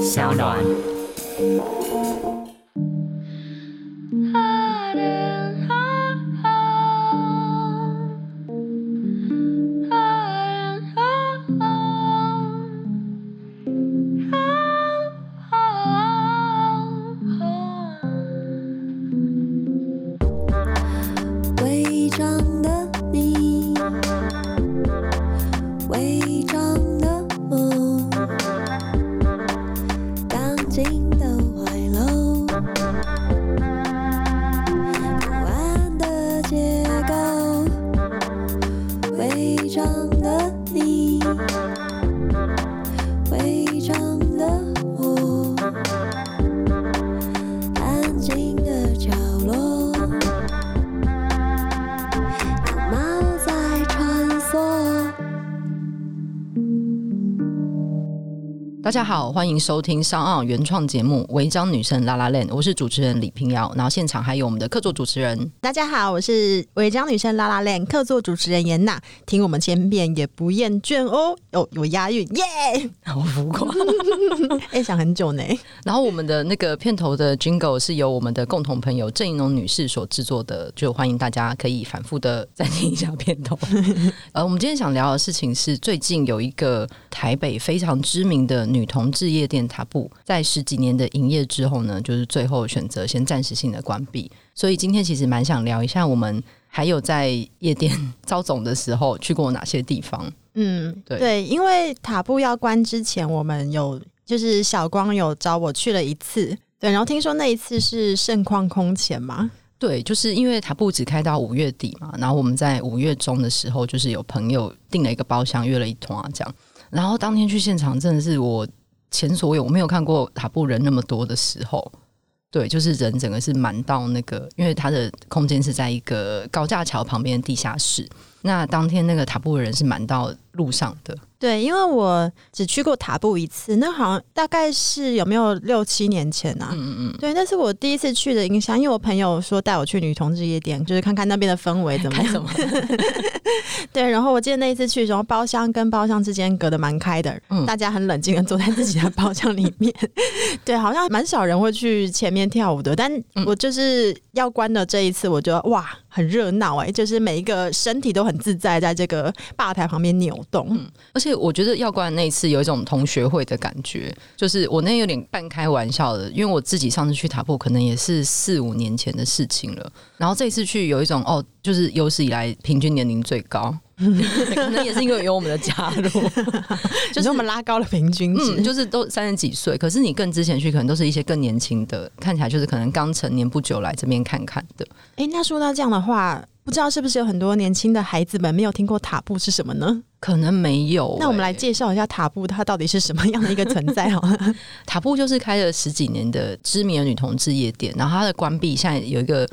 小暖。家好，欢迎收听 SoundOn 原创节目《违章女生 LaLaLand》，我是主持人李平瑶，然后现场还有我们的客座主持人。大家好，我是违章女生 LaLaLand 客座主持人严娜，听我们千遍也不厌倦哦，哦有押韵耶，好浮夸，哎、欸，想很久呢。然后我们的那个片头的 Jingle 是由我们的共同朋友郑宜农女士所制作的，就欢迎大家可以反复的再听一下片头。呃，我们今天想聊的事情是最近有一个台北非常知名的女。女同志夜店塔布在十几年的营业之后呢，就是最后选择先暂时性的关闭。所以今天其实蛮想聊一下，我们还有在夜店 招总的时候去过哪些地方。嗯，对对，因为塔布要关之前，我们有就是小光有找我去了一次，对，然后听说那一次是盛况空前嘛。对，就是因为塔布只开到五月底嘛，然后我们在五月中的时候，就是有朋友订了一个包厢，约了一团啊，这样。然后当天去现场，真的是我前所未有，我没有看过塔布人那么多的时候。对，就是人整个是满到那个，因为它的空间是在一个高架桥旁边的地下室。那当天那个塔布人是满到路上的。对，因为我只去过塔布一次，那好像大概是有没有六七年前啊？嗯嗯嗯。对，那是我第一次去的印象，因为我朋友说带我去女同志夜店，就是看看那边的氛围怎么样。对，然后我记得那一次去的时候，包厢跟包厢之间隔得蛮开的，嗯，大家很冷静的坐在自己的包厢里面。对，好像蛮少人会去前面跳舞的，但我就是要关的这一次，我觉得哇，很热闹哎，就是每一个身体都很自在，在这个吧台旁边扭动，嗯，而且。我觉得要关的那一次有一种同学会的感觉，就是我那有点半开玩笑的，因为我自己上次去塔布可能也是四五年前的事情了，然后这一次去有一种哦，就是有史以来平均年龄最高，可能也是因为有我们的加入，就是我们拉高了平均值，嗯，就是都三十几岁，可是你更之前去可能都是一些更年轻的，看起来就是可能刚成年不久来这边看看的。哎，那说到这样的话。不知道是不是有很多年轻的孩子们没有听过塔布是什么呢？可能没有、欸。那我们来介绍一下塔布，它到底是什么样的一个存在？好了，塔布就是开了十几年的知名的女同志夜店，然后它的关闭现在有一个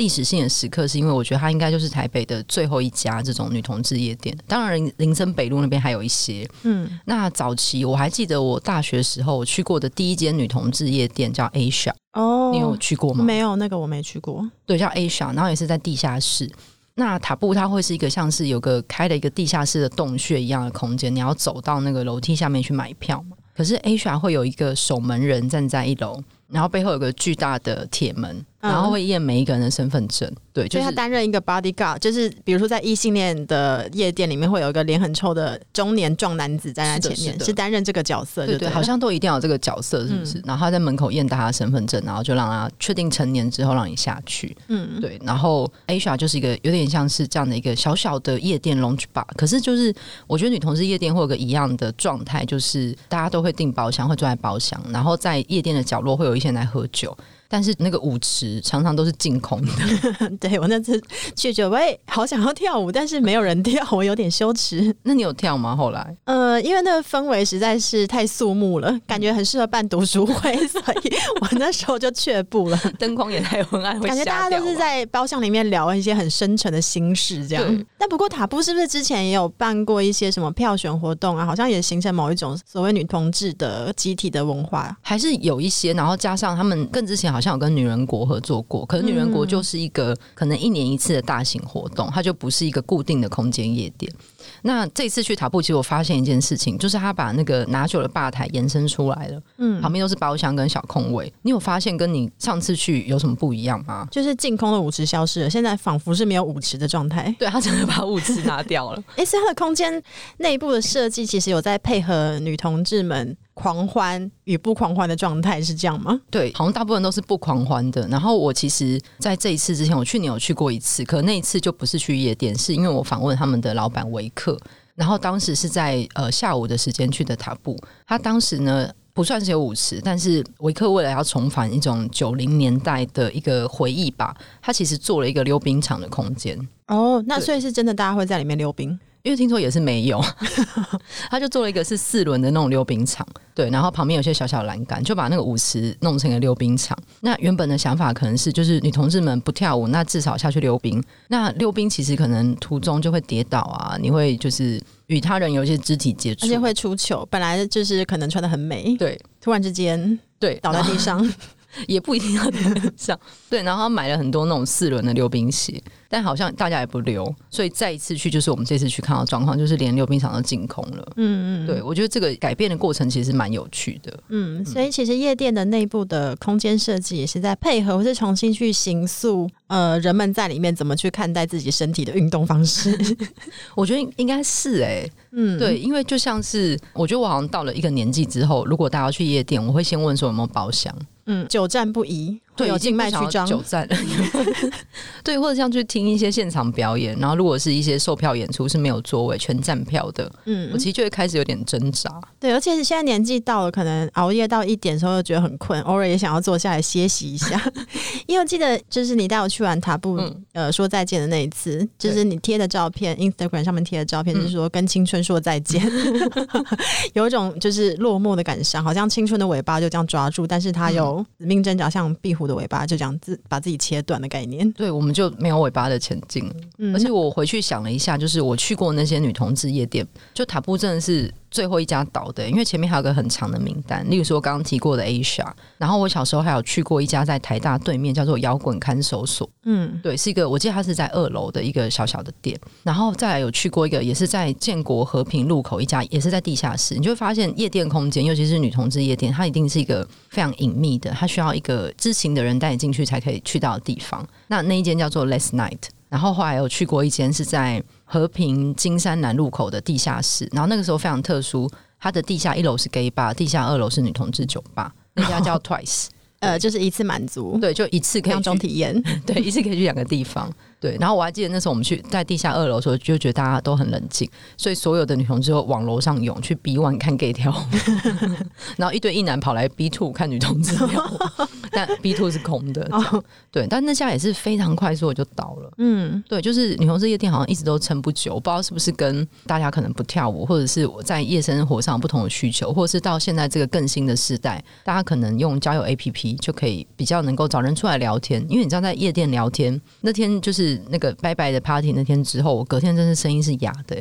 历史性的时刻，是因为我觉得它应该就是台北的最后一家这种女同志夜店。当然，林森北路那边还有一些。嗯，那早期我还记得我大学时候我去过的第一间女同志夜店叫 Asia。哦，你有去过吗？没有，那个我没去过。对，叫 Asia，然后也是在地下室。那塔布它会是一个像是有个开了一个地下室的洞穴一样的空间，你要走到那个楼梯下面去买票嘛。可是 Asia 会有一个守门人站在一楼，然后背后有个巨大的铁门。然后会验每一个人的身份证，对，就是他担任一个 bodyguard，就是比如说在异性恋的夜店里面，会有一个脸很臭的中年壮男子站在前面，是担任这个角色，对对，好像都一定要有这个角色，是不是？然后他在门口验大家身份证，然后就让他确定成年之后让你下去，嗯，对。然后 Asia 就是一个有点像是这样的一个小小的夜店 lounge bar，可是就是我觉得女同志夜店会有个一样的状态，就是大家都会订包厢，会坐在包厢，然后在夜店的角落会有一些人来喝酒。但是那个舞池常常都是净空的。对，我那次去就，喂，好想要跳舞，但是没有人跳，我有点羞耻。那你有跳吗？后来？呃，因为那个氛围实在是太肃穆了，感觉很适合办读书会，所以我那时候就却步了。灯光也太昏暗，感觉大家都是在包厢里面聊一些很深沉的心事，这样。但不过塔布是不是之前也有办过一些什么票选活动啊？好像也形成某一种所谓女同志的集体的文化，还是有一些。然后加上他们更之前好。好像有跟女人国合作过，可是女人国就是一个可能一年一次的大型活动，它就不是一个固定的空间夜店。那这次去塔布，其实我发现一件事情，就是他把那个拿酒的吧台延伸出来了，嗯，旁边都是包厢跟小空位。你有发现跟你上次去有什么不一样吗？就是净空的舞池消失了，现在仿佛是没有舞池的状态。对，他真的把舞池拿掉了。哎，所以他的空间内部的设计其实有在配合女同志们狂欢与不狂欢的状态，是这样吗？对，好像大部分都是不狂欢的。然后我其实在这一次之前，我去年有去过一次，可那一次就不是去夜店，是因为我访问他们的老板维克。然后当时是在呃下午的时间去的塔布，他当时呢不算是有舞池，但是维克为了要重返一种九零年代的一个回忆吧，他其实做了一个溜冰场的空间。哦，那所以是真的，大家会在里面溜冰。因为听说也是没有，他就做了一个是四轮的那种溜冰场，对，然后旁边有些小小栏杆，就把那个舞池弄成一个溜冰场。那原本的想法可能是，就是女同志们不跳舞，那至少下去溜冰。那溜冰其实可能途中就会跌倒啊，你会就是与他人有一些肢体接触，而且会出糗。本来就是可能穿的很美，对，突然之间对倒在地上。也不一定要跟上，对，然后他买了很多那种四轮的溜冰鞋，但好像大家也不溜，所以再一次去就是我们这次去看到状况，就是连溜冰场都净空了。嗯嗯，对，我觉得这个改变的过程其实蛮有趣的。嗯，所以其实夜店的内部的空间设计也是在配合，或是重新去形塑，呃，人们在里面怎么去看待自己身体的运动方式。我觉得应该是哎、欸，嗯，对，因为就像是我觉得我好像到了一个年纪之后，如果大家去夜店，我会先问说有没有包厢。嗯，久战不移。对，有静脉曲张，久站。对，或者像去听一些现场表演，然后如果是一些售票演出是没有座位，全站票的，嗯，我其实就会开始有点挣扎。对，而且是现在年纪到了，可能熬夜到一点的时候，又觉得很困，偶尔也想要坐下来歇息一下。因为我记得，就是你带我去完塔布，嗯、呃，说再见的那一次，就是你贴的照片，Instagram 上面贴的照片，就是说跟青春说再见，嗯、有一种就是落寞的感伤，好像青春的尾巴就这样抓住，但是它有死命挣扎，像壁虎的尾巴就这样自把自己切断的概念，对，我们就没有尾巴的前进。嗯，而且我回去想了一下，就是我去过那些女同志夜店，就塔布真的是最后一家倒的，因为前面还有个很长的名单，例如说刚刚提过的 Asia，然后我小时候还有去过一家在台大对面叫做摇滚看守所，嗯，对，是一个我记得它是在二楼的一个小小的店，然后再来有去过一个也是在建国和平路口一家，也是在地下室，你就会发现夜店空间，尤其是女同志夜店，它一定是一个非常隐秘的，它需要一个知情的人带你进去才可以去到的地方。那那一间叫做 Last Night，然后后来有去过一间是在和平金山南路口的地下室，然后那个时候非常特殊，它的地下一楼是 gay bar，地下二楼是女同志酒吧，那家叫 Twice，呃，就是一次满足，对，就一次可以两种体验，对，一次可以去两个地方。对，然后我还记得那时候我们去在地下二楼的时候，就觉得大家都很冷静，所以所有的女同志都往楼上涌去 B one 看 gay 跳舞，然后一堆一男跑来 B two 看女同志跳舞，但 B two 是空的。对，但那下也是非常快速的就倒了。嗯，对，就是女同志夜店好像一直都撑不久，我不知道是不是跟大家可能不跳舞，或者是我在夜生活上不同的需求，或者是到现在这个更新的时代，大家可能用交友 APP 就可以比较能够找人出来聊天，因为你知道在夜店聊天那天就是。那个拜拜的 party 那天之后，我隔天真是声音是哑的、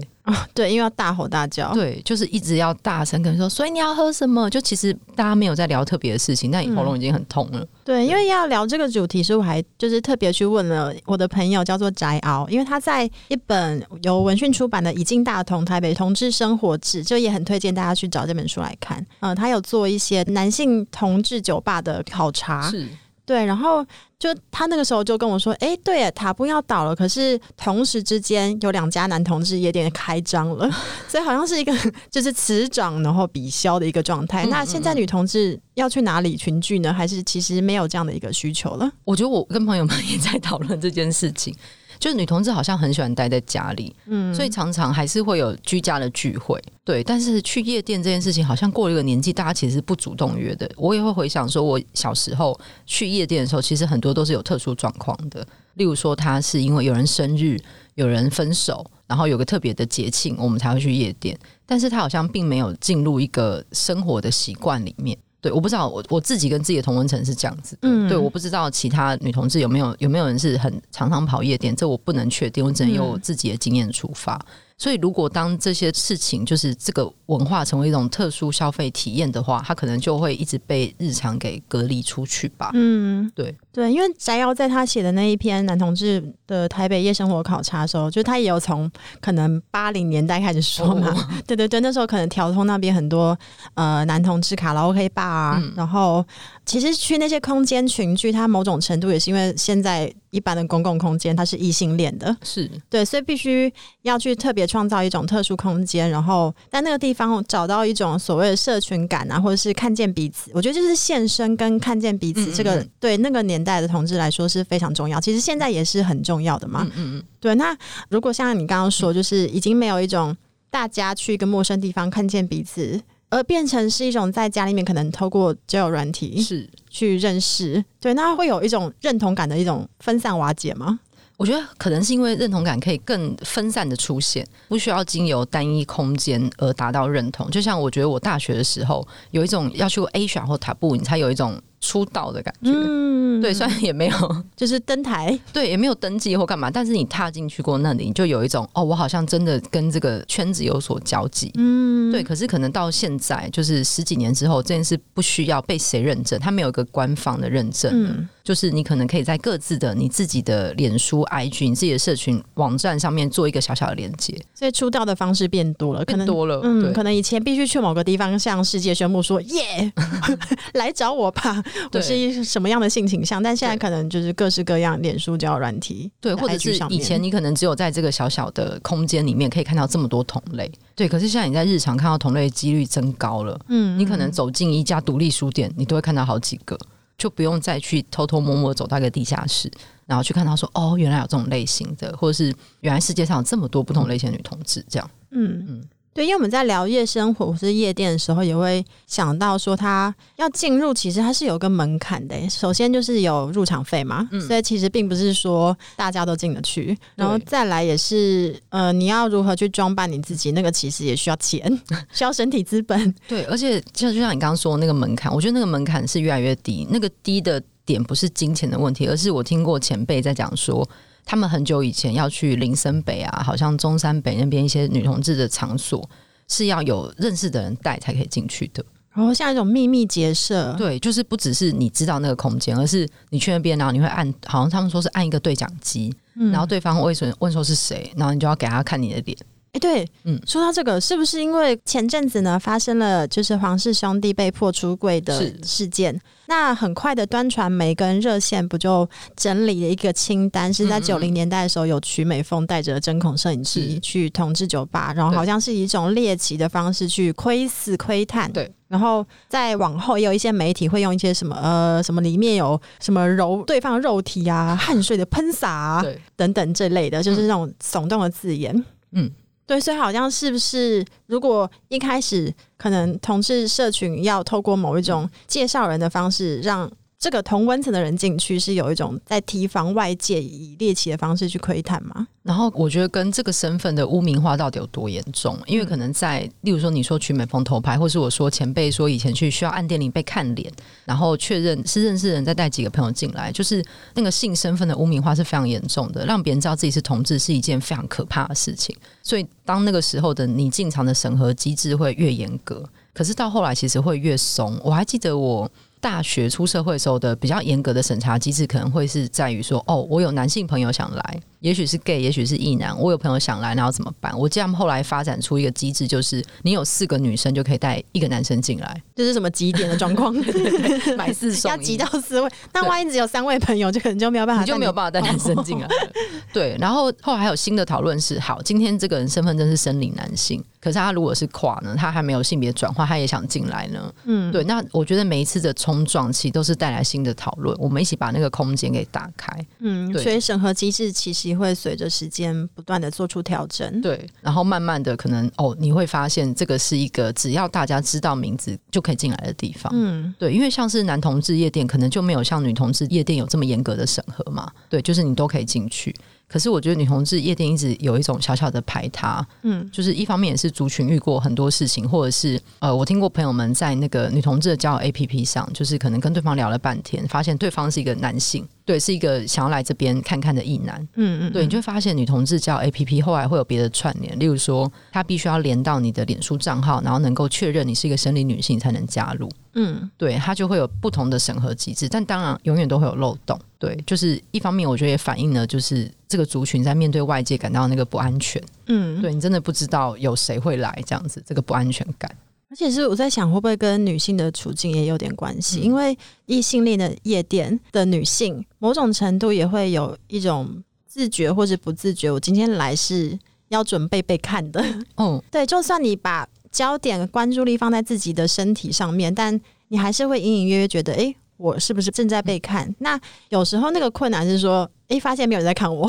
对，因为要大吼大叫，对，就是一直要大声跟人说，所以你要喝什么？就其实大家没有在聊特别的事情，但你喉咙已经很痛了、嗯。对，因为要聊这个主题，所以我还就是特别去问了我的朋友，叫做翟敖，因为他在一本由文讯出版的《已经大同台北同志生活志》，就也很推荐大家去找这本书来看。嗯，他有做一些男性同志酒吧的考察，是对，然后。就他那个时候就跟我说：“哎，对，塔布要倒了，可是同时之间有两家男同志夜店开张了，所以好像是一个就是此涨然后彼消的一个状态。嗯嗯嗯，那现在女同志要去哪里群聚呢？还是其实没有这样的一个需求了？我觉得我跟朋友们 也在讨论这件事情。”就是女同志好像很喜欢待在家里，嗯，所以常常还是会有居家的聚会，对。但是去夜店这件事情，好像过了一个年纪，大家其实不主动约的。我也会回想说，我小时候去夜店的时候，其实很多都是有特殊状况的，例如说他是因为有人生日、有人分手，然后有个特别的节庆，我们才会去夜店。但是他好像并没有进入一个生活的习惯里面。对，我不知道我我自己跟自己的同温层是这样子的。嗯，对，我不知道其他女同志有没有有没有人是很常常跑夜店，这我不能确定，我只能由我自己的经验出发。嗯、所以，如果当这些事情就是这个文化成为一种特殊消费体验的话，它可能就会一直被日常给隔离出去吧。嗯，对对，因为翟瑶在他写的那一篇男同志的台北夜生活考察的时候，就他也有从可能八零年代开始说嘛。哦、对对对，那时候可能调通那边很多呃男同志卡拉 OK 吧啊，嗯、然后其实去那些空间群聚，它某种程度也是因为现在。一般的公共空间，它是异性恋的，是对，所以必须要去特别创造一种特殊空间，然后在那个地方找到一种所谓的社群感啊，或者是看见彼此。我觉得就是现身跟看见彼此，这个嗯嗯嗯对那个年代的同志来说是非常重要。其实现在也是很重要的嘛。嗯，嗯嗯，对。那如果像你刚刚说，就是已经没有一种大家去一个陌生地方看见彼此。而变成是一种在家里面可能透过交友软体是去认识，对，那会有一种认同感的一种分散瓦解吗？我觉得可能是因为认同感可以更分散的出现，不需要经由单一空间而达到认同。就像我觉得我大学的时候有一种要去过 Asia 或塔布，你才有一种。出道的感觉，嗯，对，虽然也没有，就是登台，对，也没有登记或干嘛，但是你踏进去过那里，你就有一种哦，我好像真的跟这个圈子有所交集，嗯，对。可是可能到现在，就是十几年之后，这件事不需要被谁认证，它没有一个官方的认证，嗯，就是你可能可以在各自的你自己的脸书、IG、你自己的社群网站上面做一个小小的连接，所以出道的方式变多了，可能多了，嗯，可能以前必须去某个地方向世界宣布说，耶，来找我吧。我是一什么样的性倾向？但现在可能就是各式各样脸书交友软体，对，或者是以前你可能只有在这个小小的空间里面可以看到这么多同类，对。可是现在你在日常看到同类的几率增高了，嗯，你可能走进一家独立书店，你都会看到好几个，就不用再去偷偷摸摸走到一个地下室，然后去看到说哦，原来有这种类型的，或者是原来世界上有这么多不同类型的女同志，这样，嗯嗯。对，因为我们在聊夜生活或是夜店的时候，也会想到说，他要进入，其实它是有个门槛的。首先就是有入场费嘛，嗯、所以其实并不是说大家都进得去。然后再来也是，呃，你要如何去装扮你自己，那个其实也需要钱，需要身体资本。对，而且就就像你刚刚说的那个门槛，我觉得那个门槛是越来越低。那个低的点不是金钱的问题，而是我听过前辈在讲说。他们很久以前要去林森北啊，好像中山北那边一些女同志的场所，是要有认识的人带才可以进去的。然后像一种秘密结社，对，就是不只是你知道那个空间，而是你去那边，然后你会按，好像他们说是按一个对讲机，嗯、然后对方会问问说是谁，然后你就要给他看你的脸。哎，欸、对，嗯，说到这个，是不是因为前阵子呢发生了就是黄氏兄弟被迫出柜的事件？那很快的端传媒跟热线不就整理了一个清单，是在九零年代的时候有曲美凤带着针孔摄影机去同志酒吧，然后好像是以一种猎奇的方式去窥视窥探，对，然后再往后也有一些媒体会用一些什么呃什么里面有什么揉对方肉体啊、汗水的喷洒啊等等这类的，就是那种耸动的字眼，嗯。对，所以好像是不是，如果一开始可能同志社群要透过某一种介绍人的方式让。这个同温层的人进去是有一种在提防外界以猎奇的方式去窥探吗？然后我觉得跟这个身份的污名化到底有多严重？因为可能在，例如说你说曲美凤偷拍，或是我说前辈说以前去需要按电铃被看脸，然后确认是认识人再带几个朋友进来，就是那个性身份的污名化是非常严重的，让别人知道自己是同志是一件非常可怕的事情。所以当那个时候的你进场的审核机制会越严格，可是到后来其实会越松。我还记得我。大学出社会时候的比较严格的审查机制，可能会是在于说，哦，我有男性朋友想来。也许是 gay，也许是异男。我有朋友想来，然后怎么办？我这样后来发展出一个机制，就是你有四个女生就可以带一个男生进来。这是什么极点的状况？买四送一，要集到四位。那万一只有三位朋友，就可能就没有办法，你就没有办法带男生进来。对，然后后来还有新的讨论是：好，今天这个人身份证是生理男性，可是他如果是跨呢？他还没有性别转换，他也想进来呢？嗯，对。那我觉得每一次的冲撞期都是带来新的讨论，我们一起把那个空间给打开。嗯，对。所以审核机制其实。会随着时间不断的做出调整，对，然后慢慢的可能哦，你会发现这个是一个只要大家知道名字就可以进来的地方，嗯，对，因为像是男同志夜店，可能就没有像女同志夜店有这么严格的审核嘛，对，就是你都可以进去。可是我觉得女同志夜店一直有一种小小的排他，嗯，就是一方面也是族群遇过很多事情，或者是呃，我听过朋友们在那个女同志的交友 APP 上，就是可能跟对方聊了半天，发现对方是一个男性。对，是一个想要来这边看看的异男。嗯嗯，对，你就会发现女同志叫 APP 后来会有别的串联，例如说，他必须要连到你的脸书账号，然后能够确认你是一个生理女性才能加入。嗯，对，他就会有不同的审核机制，但当然永远都会有漏洞。对，就是一方面，我觉得也反映了就是这个族群在面对外界感到那个不安全。嗯，对，你真的不知道有谁会来这样子，这个不安全感。而且是我在想，会不会跟女性的处境也有点关系？嗯、因为异性恋的夜店的女性，某种程度也会有一种自觉或者不自觉，我今天来是要准备被看的。嗯，对，就算你把焦点关注力放在自己的身体上面，但你还是会隐隐约约觉得，哎，我是不是正在被看？嗯、那有时候那个困难是说，哎，发现没有人在看我，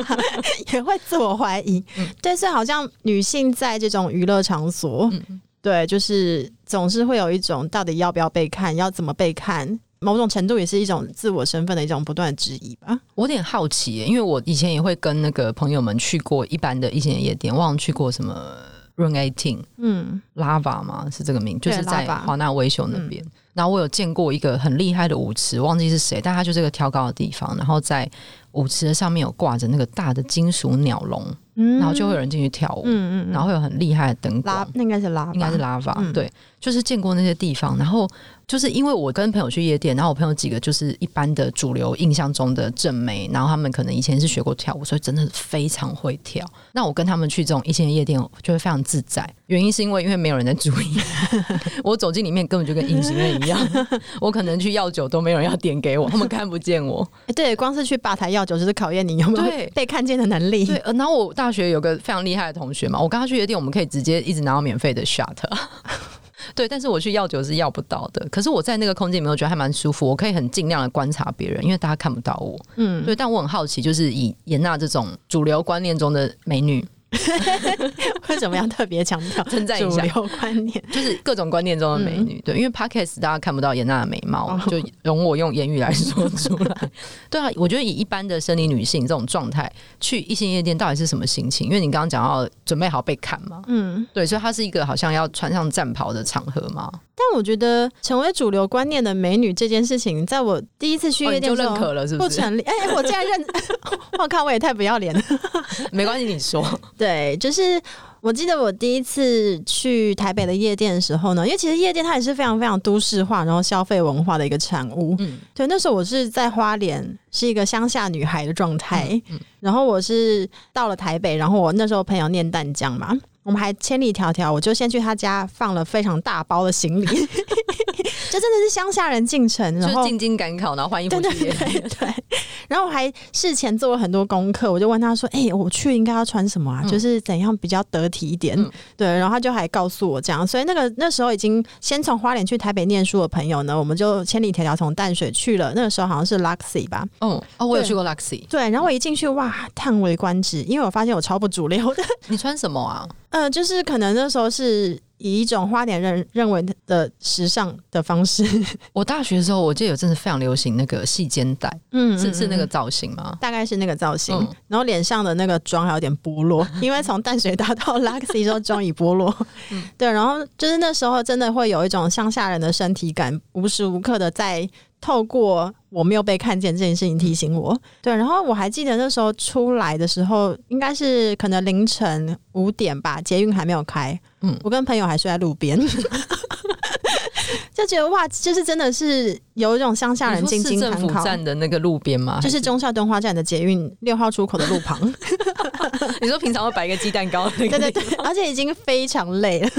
也会自我怀疑。嗯、但是好像女性在这种娱乐场所。嗯对，就是总是会有一种到底要不要被看，要怎么被看，某种程度也是一种自我身份的一种不断的质疑吧。我有点好奇耶，因为我以前也会跟那个朋友们去过一般的一些夜店，忘了去过什么 Room Eighteen，嗯，Lava 吗？是这个名，就是在华纳维修那边。嗯、然后我有见过一个很厉害的舞池，忘记是谁，但他就是个挑高的地方，然后在舞池的上面有挂着那个大的金属鸟笼。嗯、然后就会有人进去跳舞，嗯嗯，然后会有很厉害的灯光，那应该是拉，应该是拉法，对，就是见过那些地方，然后。就是因为我跟朋友去夜店，然后我朋友几个就是一般的主流印象中的正妹，然后他们可能以前是学过跳舞，所以真的非常会跳。那我跟他们去这种一线夜店，就会非常自在。原因是因为因为没有人在注意，我走进里面根本就跟隐形人一样。我可能去要酒都没有人要点给我，他们看不见我。欸、对，光是去吧台要酒就是考验你有没有被看见的能力。对，然后我大学有个非常厉害的同学嘛，我跟他去夜店，我们可以直接一直拿到免费的 shot。对，但是我去要酒是要不到的。可是我在那个空间里面，我觉得还蛮舒服。我可以很尽量的观察别人，因为大家看不到我。嗯，对。但我很好奇，就是以严娜这种主流观念中的美女。为什么要特别强调称赞一下？主流观念就是各种观念中的美女，嗯、对，因为 Podcast 大家看不到严娜的美貌，哦、就容我用言语来说出来。对啊，我觉得以一般的生理女性这种状态去异性夜店，到底是什么心情？因为你刚刚讲到准备好被砍嘛，嗯，对，所以它是一个好像要穿上战袍的场合嘛。但我觉得成为主流观念的美女这件事情，在我第一次去夜店、哦、就认可了，是不是？不成立。哎、欸，我竟然认，我靠，我也太不要脸了。没关系，你说。对，就是我记得我第一次去台北的夜店的时候呢，因为其实夜店它也是非常非常都市化，然后消费文化的一个产物。嗯，对，那时候我是在花莲，是一个乡下女孩的状态。嗯，嗯，然后我是到了台北，然后我那时候朋友念淡江嘛。我们还千里迢迢，我就先去他家放了非常大包的行李，就真的是乡下人进城，然后进京赶考，然后换衣服去。对，对，对，然后我还事前做了很多功课，我就问他说：“哎、欸，我去应该要穿什么啊？嗯、就是怎样比较得体一点？”嗯、对，然后他就还告诉我这样。所以那个那时候已经先从花莲去台北念书的朋友呢，我们就千里迢迢从淡水去了。那个时候好像是 Luxy 吧？嗯哦，我有去过 Luxy。对，然后我一进去，哇，叹为观止，因为我发现我超不主流的。你穿什么啊？嗯、呃，就是可能那时候是以一种花点认认为的时尚的方式。我大学的时候，我记得有阵子非常流行那个细肩带，嗯，是是那个造型吗？大概是那个造型。嗯、然后脸上的那个妆还有点剥落，因为从淡水大到 Luxy 之后妆已剥落。嗯，对。然后就是那时候真的会有一种乡下人的身体感，无时无刻的在。透过我没有被看见这件事情提醒我，对，然后我还记得那时候出来的时候，应该是可能凌晨五点吧，捷运还没有开，嗯，我跟朋友还睡在路边。就觉得哇，就是真的是有一种乡下人进京赶考。站的那个路边吗？就是中孝敦化站的捷运六号出口的路旁。你说平常会摆一个鸡蛋糕？对对对，而且已经非常累了，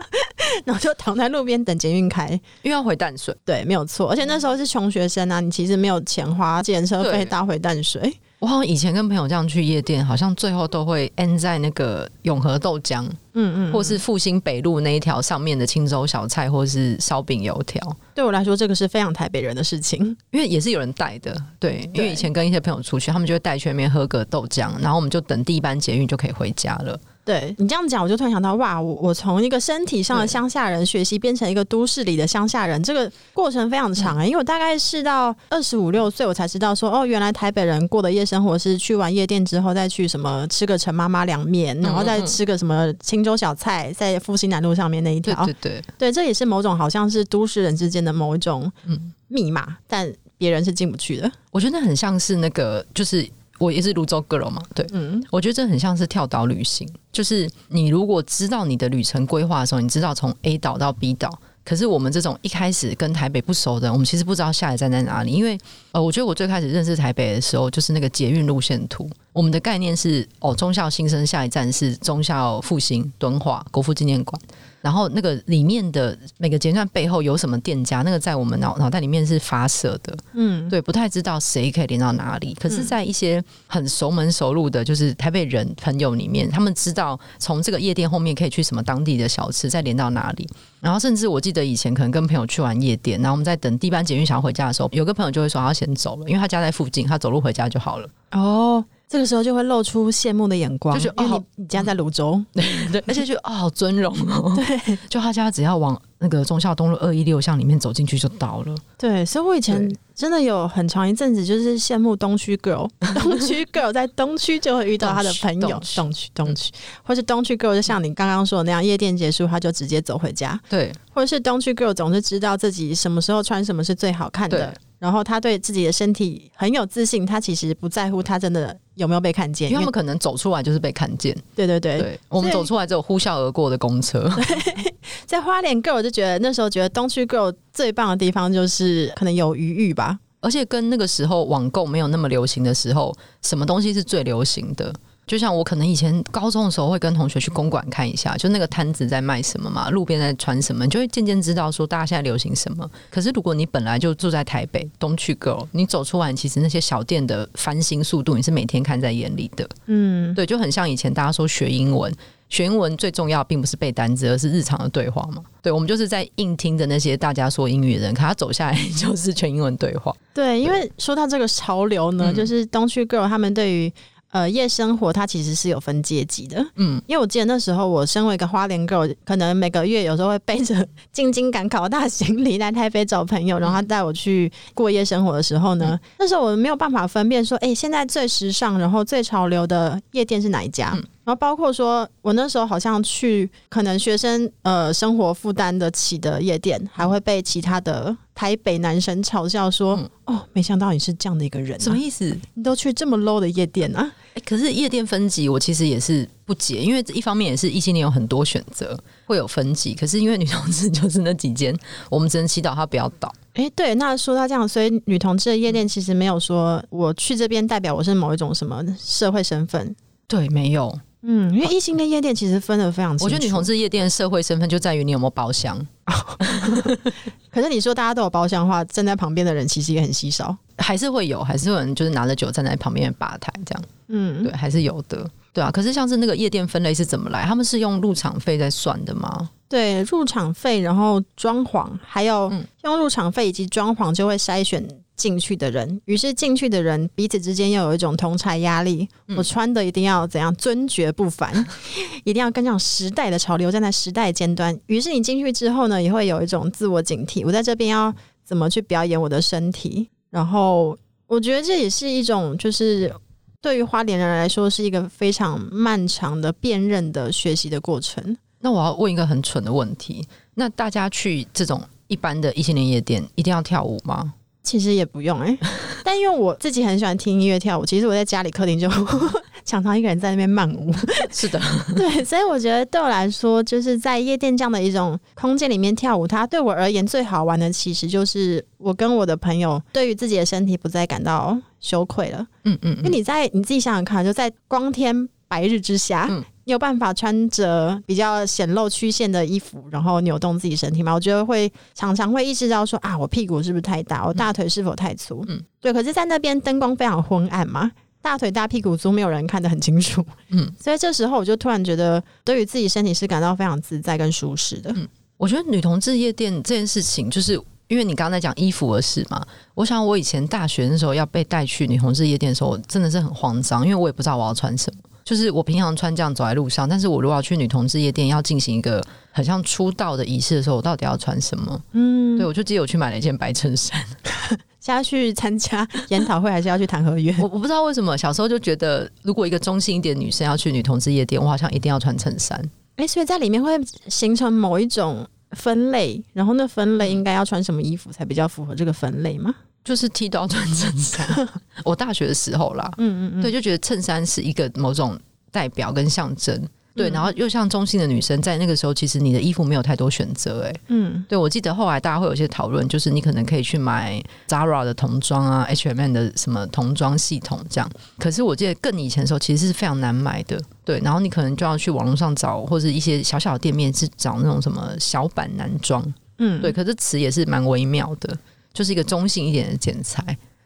然后就躺在路边等捷运开，因为要回淡水。对，没有错。而且那时候是穷学生啊，你其实没有钱花计程车费搭回淡水。我好像以前跟朋友这样去夜店，好像最后都会 end 在那个永和豆浆，嗯嗯，或是复兴北路那一条上面的青州小菜，或是烧饼油条。对我来说，这个是非常台北人的事情，因为也是有人带的。对，因为以前跟一些朋友出去，他们就会带去那边喝个豆浆，然后我们就等第一班捷运就可以回家了。对你这样讲，我就突然想到，哇，我我从一个身体上的乡下人学习，变成一个都市里的乡下人，这个过程非常长啊、欸。因为我大概是到二十五六岁，我才知道说，哦，原来台北人过的夜生活是去完夜店之后，再去什么吃个陈妈妈凉面，然后再吃个什么青州小菜，在复兴南路上面那一条。对对对，对，这也是某种好像是都市人之间的某一种嗯密码，但。别人是进不去的。我觉得那很像是那个，就是我也是泸州 girl 嘛，对，嗯，我觉得这很像是跳岛旅行，就是你如果知道你的旅程规划的时候，你知道从 A 岛到 B 岛。可是我们这种一开始跟台北不熟的，我们其实不知道下一站在哪里。因为呃，我觉得我最开始认识台北的时候，就是那个捷运路线图，我们的概念是哦，中校新生下一站是中校复兴敦化国父纪念馆。然后那个里面的每个阶段背后有什么店家，那个在我们脑脑袋里面是发射的，嗯，对，不太知道谁可以连到哪里。可是，在一些很熟门熟路的，就是台北人朋友里面，他们知道从这个夜店后面可以去什么当地的小吃，再连到哪里。然后，甚至我记得以前可能跟朋友去玩夜店，然后我们在等第一班捷运想要回家的时候，有个朋友就会说他要先走了，因为他家在附近，他走路回家就好了。哦。这个时候就会露出羡慕的眼光，就是哦，你你家在芦洲，对 对，而且就哦，好尊荣哦，对，就他家只要往那个忠孝东路二一六巷里面走进去就到了，对，所以我以前真的有很长一阵子就是羡慕东区 girl，东区 girl 在东区就会遇到他的朋友，东区。东区，或是东区 girl 就像你刚刚说的那样，夜店结束他就直接走回家，对，或者是东区 girl 总是知道自己什么时候穿什么是最好看的。然后他对自己的身体很有自信，他其实不在乎他真的有没有被看见，因为他们可能走出来就是被看见。对对对，对我们走出来只有呼啸而过的公车。在花莲 girl 就觉得那时候觉得东区 girl 最棒的地方就是可能有余裕吧，而且跟那个时候网购没有那么流行的时候，什么东西是最流行的？就像我可能以前高中的时候会跟同学去公馆看一下，就那个摊子在卖什么嘛，路边在穿什么，你就会渐渐知道说大家现在流行什么。可是如果你本来就住在台北东区 girl，你走出来，其实那些小店的翻新速度，你是每天看在眼里的。嗯，对，就很像以前大家说学英文，学英文最重要并不是背单词，而是日常的对话嘛。对，我们就是在硬听着那些大家说英语的人，可他走下来就是全英文对话。对，因为说到这个潮流呢，嗯、就是东区 girl 他们对于。呃，夜生活它其实是有分阶级的，嗯，因为我记得那时候我身为一个花莲 girl，可能每个月有时候会背着 进京赶考大行李来台北找朋友，然后他带我去过夜生活的时候呢，嗯、那时候我没有办法分辨说，哎、欸，现在最时尚，然后最潮流的夜店是哪一家？嗯然后包括说，我那时候好像去可能学生呃生活负担得起的夜店，还会被其他的台北男生嘲笑说：“嗯、哦，没想到你是这样的一个人、啊，什么意思？你都去这么 low 的夜店啊？”哎，可是夜店分级，我其实也是不解，因为一方面也是异性恋有很多选择，会有分级。可是因为女同志就是那几间，我们只能祈祷他不要倒。哎，对，那说到这样，所以女同志的夜店其实没有说我去这边代表我是某一种什么社会身份，对，没有。嗯，因为异性恋夜店其实分的非常清楚。我觉得女同志夜店的社会身份就在于你有没有包厢。可是你说大家都有包厢的话，站在旁边的人其实也很稀少，还是会有，还是有人就是拿着酒站在旁边的吧台这样。嗯，对，还是有的。对啊，可是像是那个夜店分类是怎么来？他们是用入场费在算的吗？对，入场费，然后装潢，还有用入场费以及装潢就会筛选。进去的人，于是进去的人彼此之间又有一种同侪压力。嗯、我穿的一定要怎样尊爵不凡，一定要跟上时代的潮流，站在时代尖端。于是你进去之后呢，也会有一种自我警惕。我在这边要怎么去表演我的身体？然后我觉得这也是一种，就是对于花莲人来说，是一个非常漫长的辨认的学习的过程。那我要问一个很蠢的问题：那大家去这种一般的异性恋夜店，一定要跳舞吗？其实也不用哎、欸，但因为我自己很喜欢听音乐跳舞，其实我在家里客厅就 常常一个人在那边漫舞。是的，对，所以我觉得对我来说，就是在夜店这样的一种空间里面跳舞，它对我而言最好玩的，其实就是我跟我的朋友对于自己的身体不再感到羞愧了。嗯嗯，因为你在你自己想想看，就在光天白日之下。嗯你有办法穿着比较显露曲线的衣服，然后扭动自己身体吗？我觉得会常常会意识到说啊，我屁股是不是太大？我大腿是否太粗？嗯，对。可是，在那边灯光非常昏暗嘛，大腿大、屁股粗，没有人看得很清楚。嗯，所以这时候我就突然觉得，对于自己身体是感到非常自在跟舒适的。嗯，我觉得女同志夜店这件事情，就是因为你刚刚在讲衣服的事嘛。我想我以前大学的时候要被带去女同志夜店的时候，我真的是很慌张，因为我也不知道我要穿什么。就是我平常穿这样走在路上，但是我如果要去女同志夜店，要进行一个很像出道的仪式的时候，我到底要穿什么？嗯，对，我就记得我去买了一件白衬衫，是要去参加研讨会，还是要去谈合约？我我不知道为什么小时候就觉得，如果一个中性一点的女生要去女同志夜店，我好像一定要穿衬衫。哎、欸，所以在里面会形成某一种分类，然后那分类应该要穿什么衣服才比较符合这个分类吗？就是都要穿衬衫。我大学的时候啦，嗯嗯嗯，对，就觉得衬衫是一个某种代表跟象征。对，然后又像中性的女生，在那个时候，其实你的衣服没有太多选择，哎，嗯，对，我记得后来大家会有一些讨论，就是你可能可以去买 Zara 的童装啊，H&M 的什么童装系统这样。可是我记得更以前的时候，其实是非常难买的，对，然后你可能就要去网络上找，或者一些小小的店面是找那种什么小版男装，嗯，对。可是词也是蛮微妙的，就是一个中性一点的剪裁。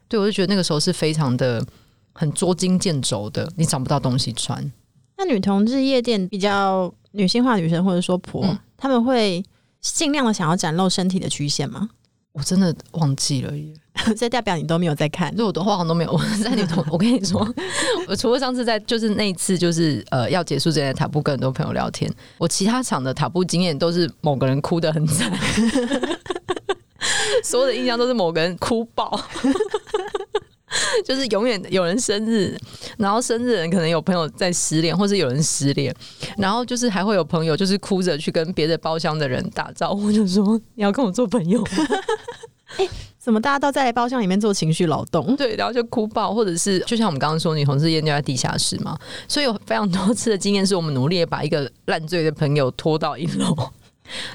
对，我就觉得那个时候是非常的很捉襟见肘的，你找不到东西穿。那女同志夜店比较女性化，女生或者说婆，嗯、他们会尽量的想要展露身体的曲线吗？我真的忘记了耶，这代表你都没有在看，就我的话好像都没有。我在女同，我跟你说，我除了上次在就是那一次，就是呃要结束之前塔布跟很多朋友聊天，我其他场的塔布经验都是某个人哭得很惨，所有的印象都是某个人哭爆。就是永远有人生日，然后生日人可能有朋友在失恋，或是有人失恋，然后就是还会有朋友就是哭着去跟别的包厢的人打招呼，就说你要跟我做朋友。哎、欸，怎么大家都在包厢里面做情绪劳动？对，然后就哭爆，或者是就像我们刚刚说，女同志夜店在地下室嘛，所以有非常多次的经验，是我们努力把一个烂醉的朋友拖到一楼，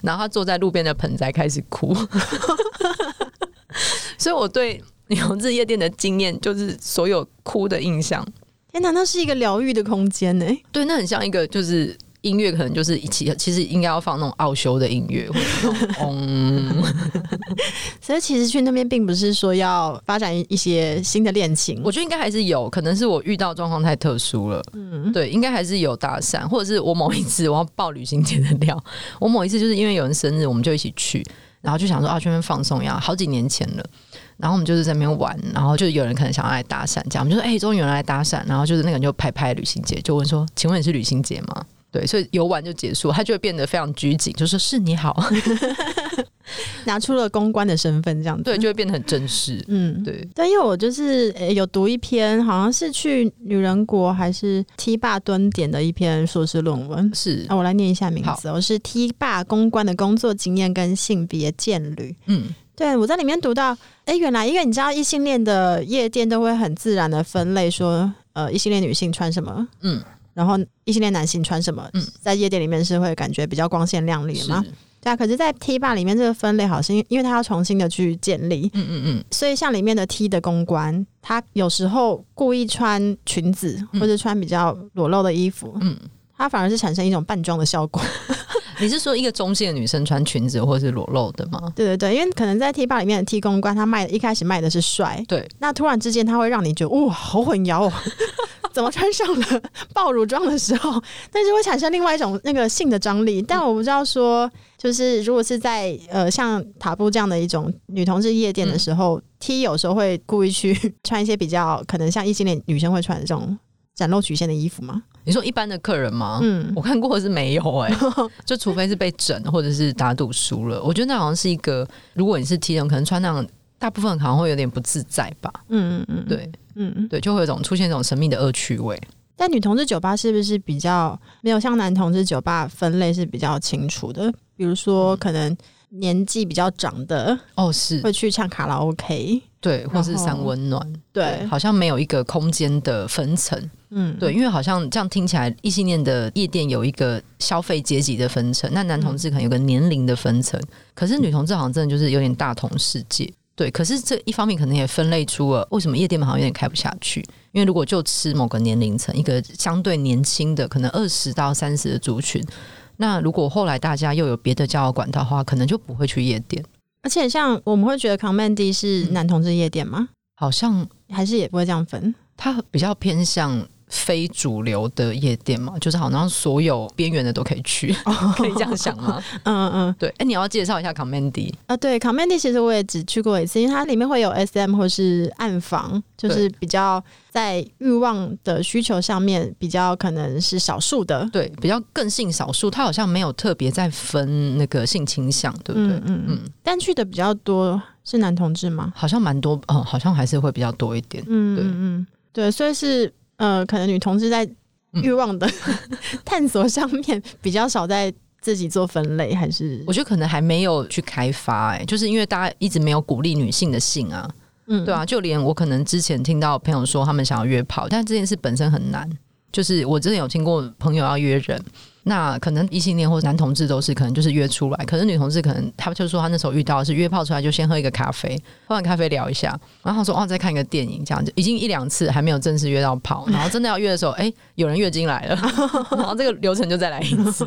然后他坐在路边的盆栽开始哭。所以我对。女同志夜店的经验就是所有哭的印象。天哪，那是一个疗愈的空间呢？对，那很像一个就是音乐，可能就是一起，其实应该要放那种奥修的音乐，嗯。所以其实去那边并不是说要发展一些新的恋情，我觉得应该还是有可能是我遇到状况太特殊了。嗯，对，应该还是有搭讪，或者是我某一次我要报旅行节的料，我某一次就是因为有人生日，我们就一起去，然后就想说啊，去那边放松一样，好几年前了。然后我们就是在那边玩，然后就有人可能想要来搭讪，这样我们就说：“哎、终于有人来搭讪。”然后就是那个人就拍拍旅行节，就问说：“请问你是旅行节吗？”对，所以游玩就结束，他就会变得非常拘谨，就说：“是你好。”拿出了公关的身份，这样子对，就会变得很正式。嗯，对。但因为我就是有读一篇，好像是去女人国还是 T 霸蹲点的一篇硕士论文，是啊，我来念一下名字，我是 T 霸公关的工作经验跟性别渐旅。嗯。对，我在里面读到，哎，原来因为你知道异性恋的夜店都会很自然的分类说，呃，异性恋女性穿什么，嗯，然后异性恋男性穿什么，嗯，在夜店里面是会感觉比较光鲜亮丽嘛，对啊。可是，在 T 吧里面这个分类好像因因为他要重新的去建立，嗯嗯嗯，所以像里面的 T 的公关，他有时候故意穿裙子或者穿比较裸露的衣服，嗯，他反而是产生一种扮装的效果。你是说一个中性的女生穿裙子或是裸露的吗？对对对，因为可能在 T 吧里面的 T 公关，他卖的一开始卖的是帅，对，那突然之间他会让你觉得哇，好混淆哦，怎么穿上了爆乳装的时候，但是会产生另外一种那个性的张力。但我不知道说，就是如果是在呃像塔布这样的一种女同志夜店的时候，嗯，T 有时候会故意去穿一些比较可能像异性恋女生会穿的这种展露曲线的衣服吗？你说一般的客人吗？嗯，我看过的是没有哎、欸，就除非是被整或者是打赌输了。我觉得那好像是一个，如果你是 T 人，可能穿那样，大部分可能会有点不自在吧。嗯嗯嗯，对，嗯嗯对，就会有种出现一种神秘的恶趣味。但女同志酒吧是不是比较没有像男同志酒吧分类是比较清楚的？比如说可能年纪比较长的哦，是会去唱卡拉 OK，对，或是三温暖，对，好像没有一个空间的分层。嗯，对，因为好像这样听起来，异性恋的夜店有一个消费阶级的分层，那男同志可能有个年龄的分层，可是女同志好像真的就是有点大同世界。对，可是这一方面可能也分类出了为什么夜店好像有点开不下去，因为如果就吃某个年龄层，一个相对年轻的，可能二十到三十的族群，那如果后来大家又有别的交友管道的话，可能就不会去夜店。而且像我们会觉得 c o m m a n d y 是男同志夜店吗？嗯，好像还是也不会这样分，它比较偏向。非主流的夜店嘛，就是好像所有边缘的都可以去，可以这样想吗？嗯嗯，对。哎、欸，你要介绍一下 Comedy 啊？对，Comedy 其实我也只去过一次，因为它里面会有 SM 或是暗房，就是比较在欲望的需求上面比较可能是少数的，对，比较更性少数。它好像没有特别在分那个性倾向，对不对？嗯嗯嗯。但去的比较多是男同志吗？好像蛮多，嗯，好像还是会比较多一点。嗯对嗯，对，所以是。呃，可能女同志在欲望的、嗯、探索上面比较少在自己做分类，还是我觉得可能还没有去开发、欸？哎，就是因为大家一直没有鼓励女性的性啊，嗯，对啊，就连我可能之前听到朋友说他们想要约炮，但这件事本身很难。就是我之前有听过朋友要约人。那可能异性恋或男同志都是可能就是约出来，可是女同志可能她就说她那时候遇到的是约炮出来就先喝一个咖啡，喝完咖啡聊一下，然后说哦再看一个电影这样子，已经一两次还没有正式约到炮，然后真的要约的时候，哎、欸，有人月经来了，然后这个流程就再来一次，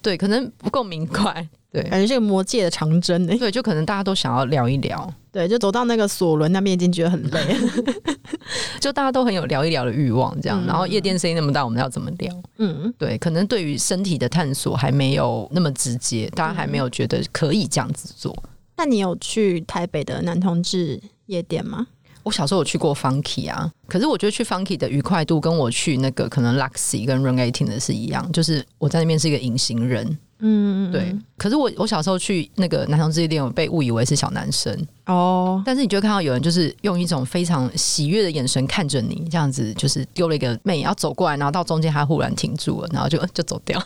对，可能不够明快，对，感觉是个魔界的长征哎，对，就可能大家都想要聊一聊，对，就走到那个索伦那边已经觉得很累。就大家都很有聊一聊的欲望，这样，嗯、然后夜店声音那么大，我们要怎么聊？嗯，对，可能对于身体的探索还没有那么直接，大家还没有觉得可以这样子做。那你有去台北的男同志夜店吗？我小时候有去过 Funky 啊，可是我觉得去 Funky 的愉快度跟我去那个可能 Luxy 跟18的是一样，就是我在那边是一个隐形人。嗯，对。可是我我小时候去那个男同志夜店，我被误以为是小男生哦。但是你就看到有人就是用一种非常喜悦的眼神看着你，这样子就是丢了一个妹要走过来，然后到中间他忽然停住了，然后就就走掉，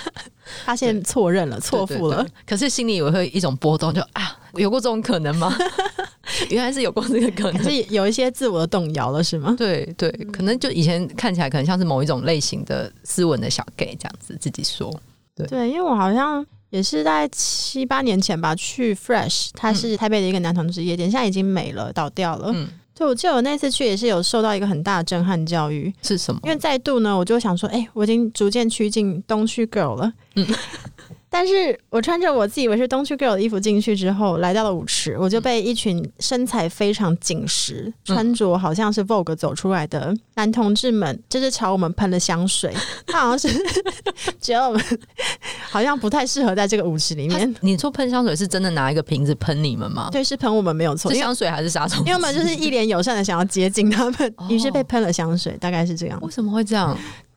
发现错认了，错付了。可是心里也会一种波动，就啊，有过这种可能吗？原来是有过这个可能，是有一些自我的动摇了，是吗？对对，可能就以前看起来可能像是某一种类型的斯文的小 gay 这样子自己说。对，对，因为我好像也是在七八年前吧，去 Fresh，它是台北的一个男同志夜店，嗯、现在已经没了，倒掉了。嗯，对，我记得我那次去也是有受到一个很大的震撼教育。是什么？因为再度呢，我就想说，哎、欸，我已经逐渐趋近东区 girl 了。嗯。但是我穿着我自以为是东区 girl 的衣服进去之后，来到了舞池，我就被一群身材非常紧实、穿着好像是 Vogue 走出来的男同志们，就是朝我们喷了香水。他好像是觉得我们好像不太适合在这个舞池里面。你说喷香水是真的拿一个瓶子喷你们吗？对，是喷我们没有错。是香水还是杀虫？因为我们就是一脸友善的想要接近他们，于是被喷了香水，大概是这样。为什么会这样？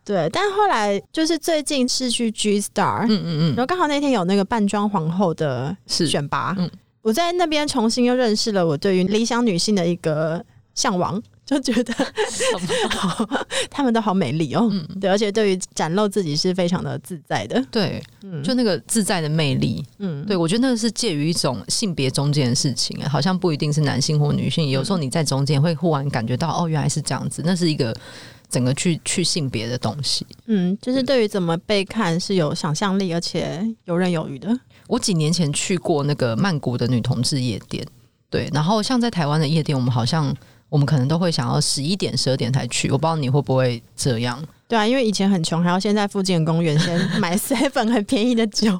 对，但后来就是最近是去 G Star，嗯嗯嗯，然后刚好那天有那个扮装皇后的选拔，嗯，我在那边重新又认识了我对于理想女性的一个向往，就觉得 他们都好美丽哦，嗯、对，而且对于展露自己是非常的自在的，对，嗯、就那个自在的魅力，嗯，对我觉得那个是介于一种性别中间的事情，好像不一定是男性或女性，有时候你在中间会忽然感觉到，哦，原来是这样子，那是一个。整个去去性别的东西，嗯，就是对于怎么被看是有想象力，而且游刃有余的。我几年前去过那个曼谷的女同志夜店，对，然后像在台湾的夜店，我们好像我们可能都会想要十一点、十二点才去，我不知道你会不会这样。对啊，因为以前很穷，还要先在附近的公园先 买 seven 很便宜的酒，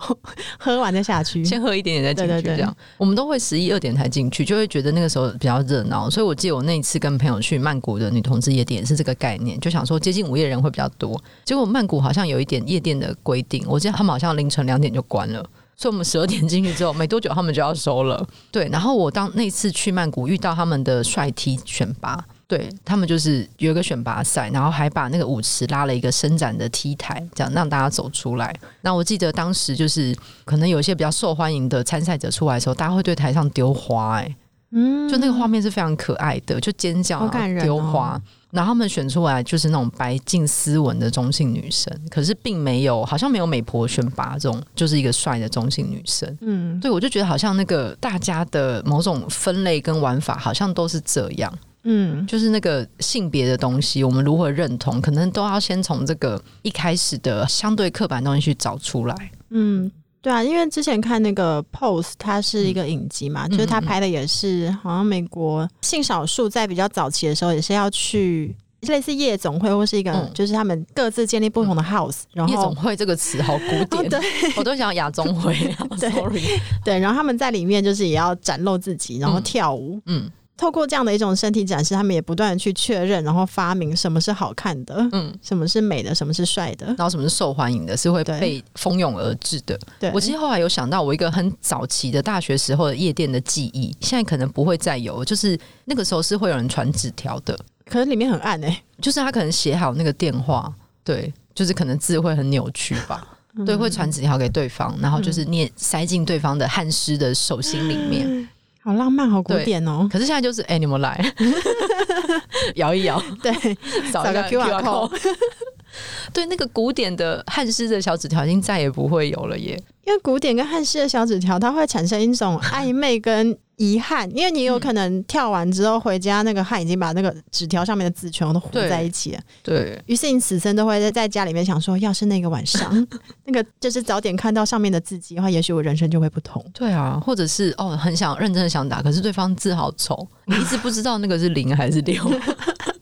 喝完再下去，先喝一点点再进去。这样，我们都会十一二点才进去，就会觉得那个时候比较热闹。所以我记得我那一次跟朋友去曼谷的女同志夜店是这个概念，就想说接近午夜人会比较多。结果曼谷好像有一点夜店的规定，我记得他们好像凌晨两点就关了，所以我们十二点进去之后，没多久他们就要收了。对，然后我当那次去曼谷遇到他们的帅 T 选拔。对，他们就是有一个选拔赛，然后还把那个舞池拉了一个伸展的 T 台，这样让大家走出来。那我记得当时就是可能有一些比较受欢迎的参赛者出来的时候，大家会对台上丢花，哎，嗯，就那个画面是非常可爱的，就尖叫、丢花，哦、然后他们选出来就是那种白净斯文的中性女生，可是并没有好像没有美婆选拔这种，就是一个帅的中性女生。嗯，对，我就觉得好像那个大家的某种分类跟玩法好像都是这样。嗯，就是那个性别的东西，我们如何认同，可能都要先从这个一开始的相对刻板东西去找出来。嗯，对啊，因为之前看那个 Pose，它是一个影集嘛，嗯、就是他拍的也是好像美国性少数在比较早期的时候，也是要去类似夜总会或是一个，嗯、就是他们各自建立不同的 house、嗯。然后夜总会这个词好古典，哦、对，我都想亚中会。对，然后他们在里面就是也要展露自己，然后跳舞。嗯。嗯透过这样的一种身体展示，他们也不断的去确认，然后发明什么是好看的，嗯，什么是美的，什么是帅的，然后什么是受欢迎的，是会被蜂拥而至的。对，我其实后来有想到，我一个很早期的大学时候的夜店的记忆，现在可能不会再有，就是那个时候是会有人传纸条的，可能里面很暗哎、欸，就是他可能写好那个电话，对，就是可能字会很扭曲吧，嗯、对，会传纸条给对方，然后就是念塞进对方的汗湿的手心里面。嗯 好浪漫，好古典哦！可是现在就是，哎、欸，你们来 摇一摇，对，扫个 QR code。对，那个古典的汉诗的小纸条已经再也不会有了耶。因为古典跟汉诗的小纸条，它会产生一种 暧昧跟遗憾，因为你有可能跳完之后回家，那个汗已经把那个纸条上面的字全都糊在一起了。对，于是你此生都会在家里面想说，要是那个晚上，那个就是早点看到上面的字迹的话，也许我人生就会不同。对啊，或者是哦，很想认真的想打，可是对方字好丑，你一直不知道那个是零还是六，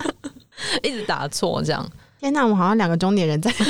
一直打错这样。天哪，我们好像两个中年人在。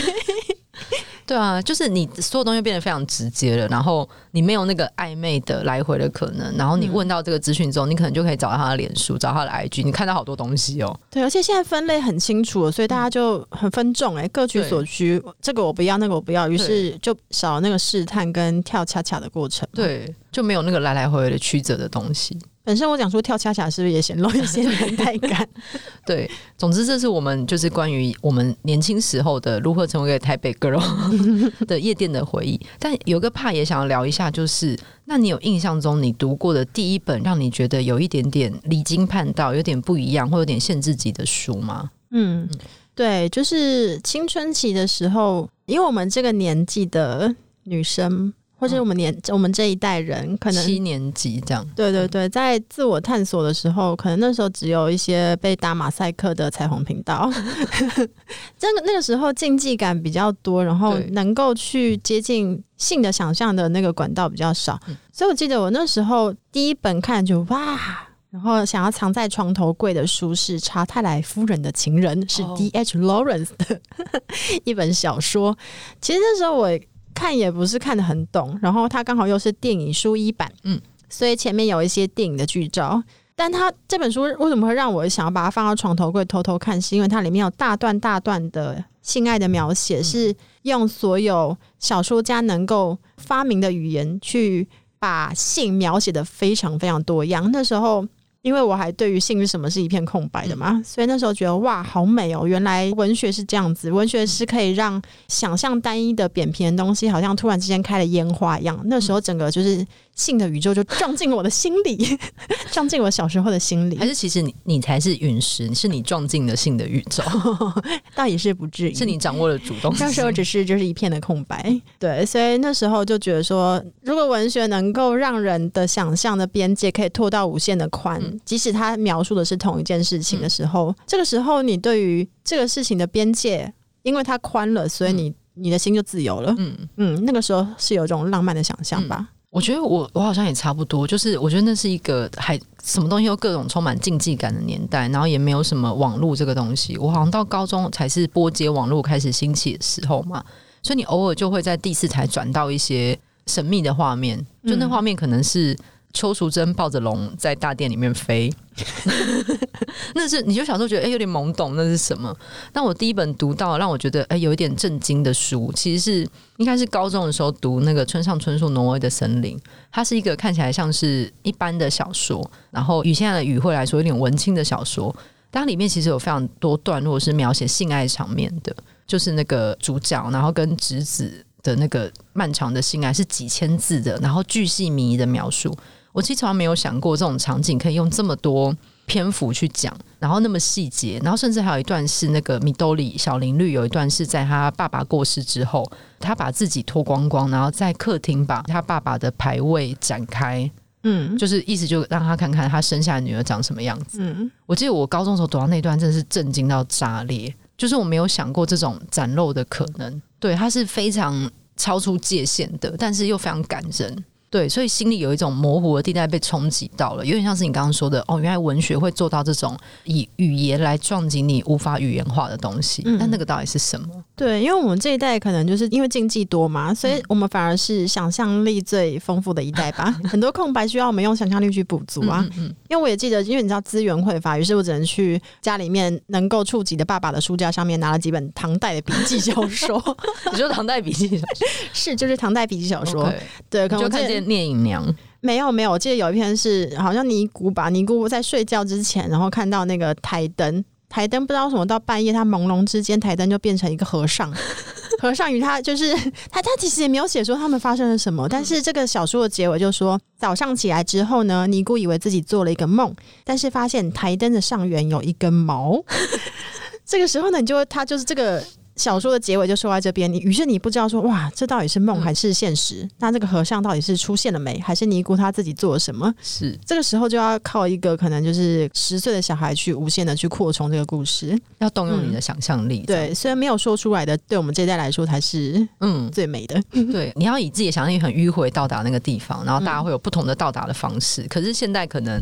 对啊，就是你所有东西变得非常直接了，然后你没有那个暧昧的来回的可能，然后你问到这个资讯之后，你可能就可以找到他的脸书，找他的 IG，你看到好多东西哦。对，而且现在分类很清楚了，所以大家就很分众哎，各取所需，这个我不要，那个我不要，于是就少了那个试探跟跳恰恰的过程，对，就没有那个来来回回的曲折的东西。本身我讲说跳恰恰是不是也显露一些年代感？对，总之这是我们就是关于我们年轻时候的如何成为一个台北 girl 的夜店的回忆。但有个怕也想要聊一下，就是那你有印象中你读过的第一本让你觉得有一点点离经叛道、有点不一样或有点限制级的书吗？嗯，对，就是青春期的时候，因为我们这个年纪的女生。或者我们年、嗯、我们这一代人可能七年级这样，对对对，在自我探索的时候，可能那时候只有一些被打马赛克的彩虹频道，真 的那个时候竞技感比较多，然后能够去接近性的想象的那个管道比较少，所以我记得我那时候第一本看就哇，然后想要藏在床头柜的书是查泰莱夫人的情人，是 D H Lawrence 的 一本小说。其实那时候我。看也不是看得很懂，然后它刚好又是电影书一版，嗯，所以前面有一些电影的剧照。但它这本书为什么会让我想要把它放到床头柜偷偷看？是因为它里面有大段大段的性爱的描写，是用所有小说家能够发明的语言去把性描写的非常非常多样。那时候。因为我还对于性是什么是一片空白的嘛，嗯、所以那时候觉得哇，好美哦！原来文学是这样子，文学是可以让想象单一的扁平的东西，好像突然之间开了烟花一样。那时候整个就是。性的宇宙就撞进了我的心里，撞进我小时候的心里。还是其实你你才是陨石，是你撞进了性的宇宙，倒也是不至于，是你掌握了主动。那时候只是就是一片的空白，对，所以那时候就觉得说，如果文学能够让人的想象的边界可以拓到无限的宽，嗯、即使它描述的是同一件事情的时候，嗯、这个时候你对于这个事情的边界，因为它宽了，所以你、嗯、你的心就自由了。嗯嗯，那个时候是有一种浪漫的想象吧。嗯我觉得我我好像也差不多，就是我觉得那是一个还什么东西都各种充满竞技感的年代，然后也没有什么网络这个东西。我好像到高中才是波接网络开始兴起的时候嘛，所以你偶尔就会在第四台转到一些神秘的画面，就那画面可能是。邱淑贞抱着龙在大殿里面飞，那是你就小时候觉得哎、有点懵懂，那是什么？但我第一本读到让我觉得哎、有一点震惊的书，其实是应该是高中的时候读那个村上春树《挪威的森林》，它是一个看起来像是一般的小说，然后以现在的语汇来说有点文青的小说，但里面其实有非常多段落是描写性爱场面的，就是那个主角然后跟侄子的那个漫长的性爱是几千字的，然后巨细靡遗的描述。我其实从来没有想过这种场景可以用这么多篇幅去讲，然后那么细节，然后甚至还有一段是那个米兜里小林绿有一段是在他爸爸过世之后，他把自己脱光光，然后在客厅把他爸爸的牌位展开，嗯，就是意思就让他看看他生下的女儿长什么样子。嗯，我记得我高中的时候读到那段真的是震惊到炸裂，就是我没有想过这种展露的可能，对，他是非常超出界限的，但是又非常感人。对，所以心里有一种模糊的地带被冲击到了，有点像是你刚刚说的哦，原来文学会做到这种以语言来撞击你无法语言化的东西。那、嗯、那个到底是什么？对，因为我们这一代可能就是因为禁忌多嘛，所以我们反而是想象力最丰富的一代吧。很多空白需要我们用想象力去补足啊。嗯因为我也记得，因为你知道资源匮乏，于是我只能去家里面能够触及的爸爸的书架上面拿了几本唐代的笔记小说。你说唐代笔记小说 是就是唐代笔记小说.对，可能我就看见聂隐娘。没有没有，我记得有一篇是好像尼姑吧，尼姑在睡觉之前，然后看到那个台灯，台灯不知道什么到半夜，他朦胧之间，台灯就变成一个和尚，和尚与他就是他，他其实也没有写说他们发生了什么，但是这个小说的结尾就说，早上起来之后呢，尼姑以为自己做了一个梦，但是发现台灯的上缘有一根毛，这个时候呢，你就他就是这个。小说的结尾就说在这边，你于是你不知道说哇，这到底是梦还是现实？嗯、那这个和尚到底是出现了没，还是尼姑他自己做了什么？是这个时候就要靠一个可能就是十岁的小孩去无限的去扩充这个故事，要动用你的想象力、嗯。对，虽然没有说出来的，对我们这一代来说才是嗯最美的。嗯、对，你要以自己的想象力很迂回到达那个地方，然后大家会有不同的到达的方式。嗯、可是现在可能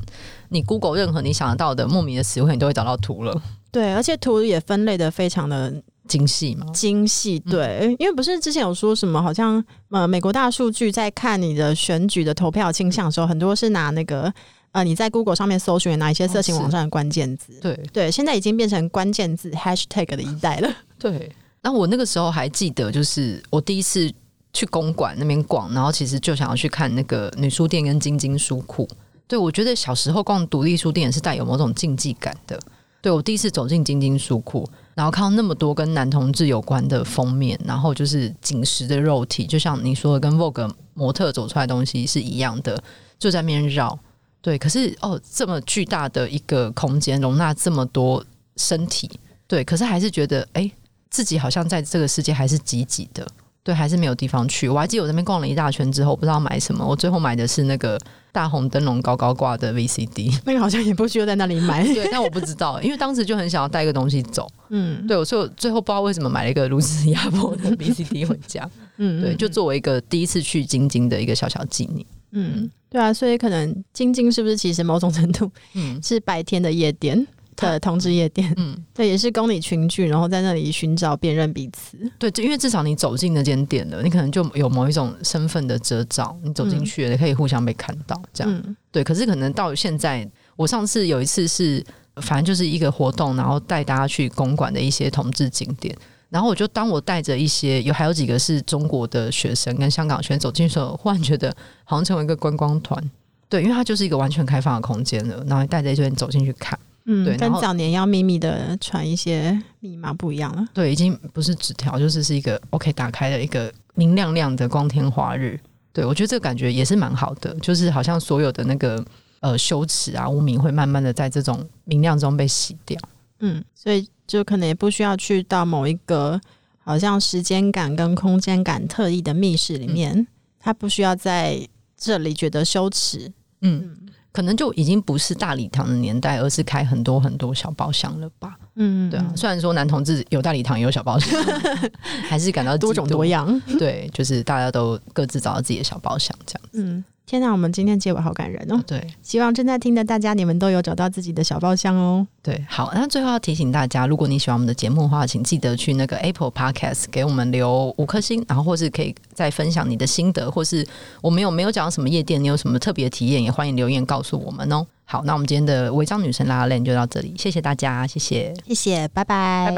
你 Google 任何你想得到的莫名的词汇，你都会找到图了。对，而且图也分类的非常的精细吗，精细。对，嗯、因为不是之前有说什么，好像呃，美国大数据在看你的选举的投票倾向的时候，很多是拿那个呃，你在 Google 上面搜寻哪一些色情网站的关键字。哦、对对，现在已经变成关键字 Hashtag 的一代了。对，那我那个时候还记得，就是我第一次去公馆那边逛，然后其实就想要去看那个女书店跟晶晶书库。对，我觉得小时候逛独立书店也是带有某种竞技感的。对，我第一次走进晶晶书库，然后看到那么多跟男同志有关的封面，然后就是紧实的肉体，就像你说的，跟 Vogue 模特走出来东西是一样的，就在面绕。对，可是哦，这么巨大的一个空间，容纳这么多身体，对，可是还是觉得，哎，自己好像在这个世界还是挤挤的。对，还是没有地方去。我还记得我在那边逛了一大圈之后，不知道买什么。我最后买的是那个大红灯笼高高挂的 VCD，那个好像也不需要在那里买。对，但我不知道，因为当时就很想要带一个东西走。嗯，对，所以我最后不知道为什么买了一个如此压迫的 VCD 回家。嗯，对，就作为一个第一次去晶晶的一个小小纪念。嗯，对啊，所以可能晶晶是不是其实某种程度，嗯，是白天的夜店。的同志夜店，嗯，对，也是供你群聚，然后在那里寻找辨认彼此。对，就因为至少你走进那间店了，你可能就有某一种身份的遮罩，你走进去了，你可以互相被看到，这样。嗯、对，可是可能到现在，我上次有一次是，反正就是一个活动，然后带大家去公馆的一些同志景点，然后我就当我带着一些有还有几个是中国的学生跟香港学生走进去的时候，忽然觉得好像成为一个观光团。对，因为它就是一个完全开放的空间了，然后带着一群人走进去看。嗯，对，跟早年要秘密的传一些密码不一样了。对，已经不是纸条，就是是一个 OK 打开的一个明亮亮的光天化日。对，我觉得这个感觉也是蛮好的，就是好像所有的那个呃羞耻啊、污名会慢慢的在这种明亮中被洗掉。嗯，所以就可能也不需要去到某一个好像时间感跟空间感特异的密室里面，嗯、他不需要在这里觉得羞耻。嗯。嗯可能就已经不是大礼堂的年代，而是开很多很多小包厢了吧？嗯，对啊。虽然说男同志有大礼堂也有小包厢，还是感到多种多样。对，就是大家都各自找到自己的小包厢，这样子。嗯。天哪，我们今天结尾好感人哦！对，希望正在听的大家，你们都有找到自己的小包厢哦。对，好，那最后要提醒大家，如果你喜欢我们的节目的话，请记得去那个 Apple Podcast 给我们留五颗星，然后或是可以再分享你的心得，或是我们有没有讲到什么夜店，你有什么特别的体验，也欢迎留言告诉我们哦。好，那我们今天的违章女生 lalaLand 就到这里，谢谢大家，谢谢，谢谢，拜拜，拜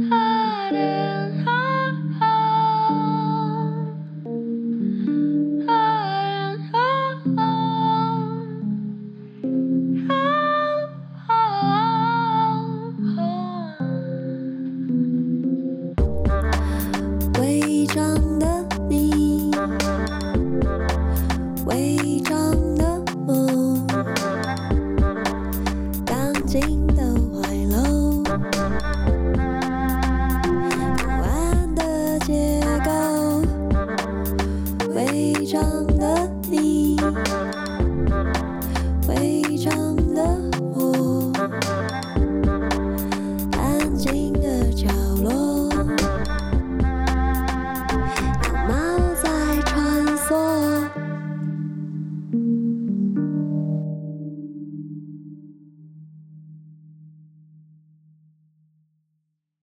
拜。